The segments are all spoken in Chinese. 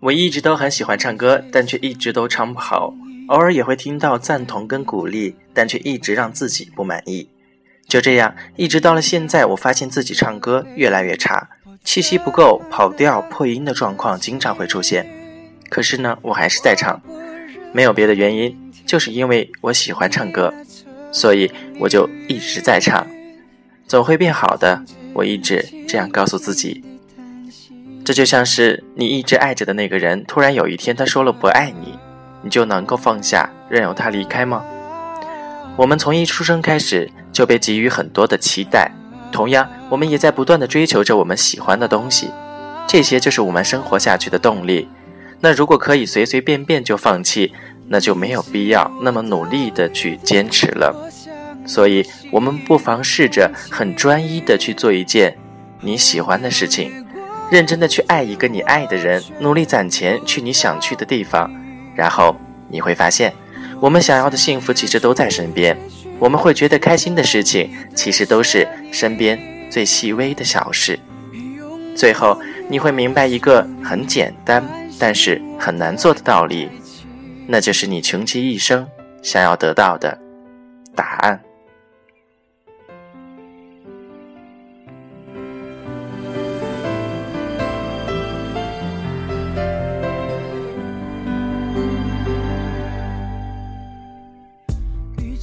我一直都很喜欢唱歌，但却一直都唱不好。偶尔也会听到赞同跟鼓励，但却一直让自己不满意。就这样，一直到了现在，我发现自己唱歌越来越差，气息不够，跑调、破音的状况经常会出现。可是呢，我还是在唱，没有别的原因，就是因为我喜欢唱歌，所以我就一直在唱。总会变好的，我一直这样告诉自己。这就像是你一直爱着的那个人，突然有一天他说了不爱你。你就能够放下，任由他离开吗？我们从一出生开始就被给予很多的期待，同样，我们也在不断的追求着我们喜欢的东西，这些就是我们生活下去的动力。那如果可以随随便便就放弃，那就没有必要那么努力的去坚持了。所以，我们不妨试着很专一的去做一件你喜欢的事情，认真的去爱一个你爱的人，努力攒钱去你想去的地方。然后你会发现，我们想要的幸福其实都在身边。我们会觉得开心的事情，其实都是身边最细微的小事。最后，你会明白一个很简单，但是很难做的道理，那就是你穷其一生想要得到的答案。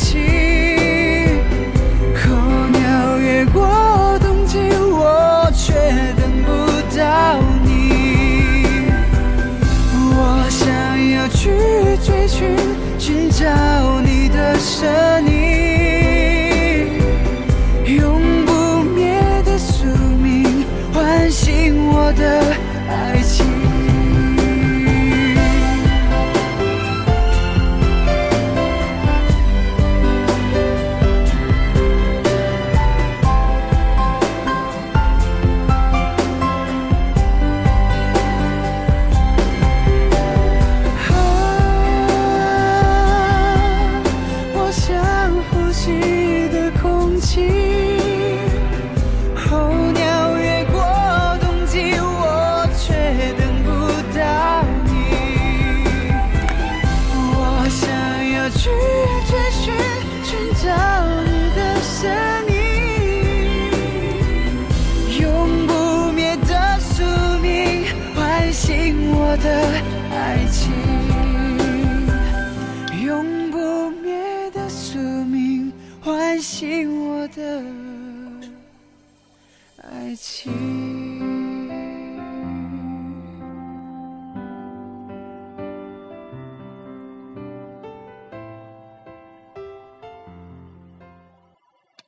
空气。候鸟越过冬季，我却等不到你。我想要去追寻，寻找你的身期候鸟越过冬季我却等不到你我想要去追寻寻找你的身影用不灭的宿命唤醒我的爱情。唤醒我的爱情。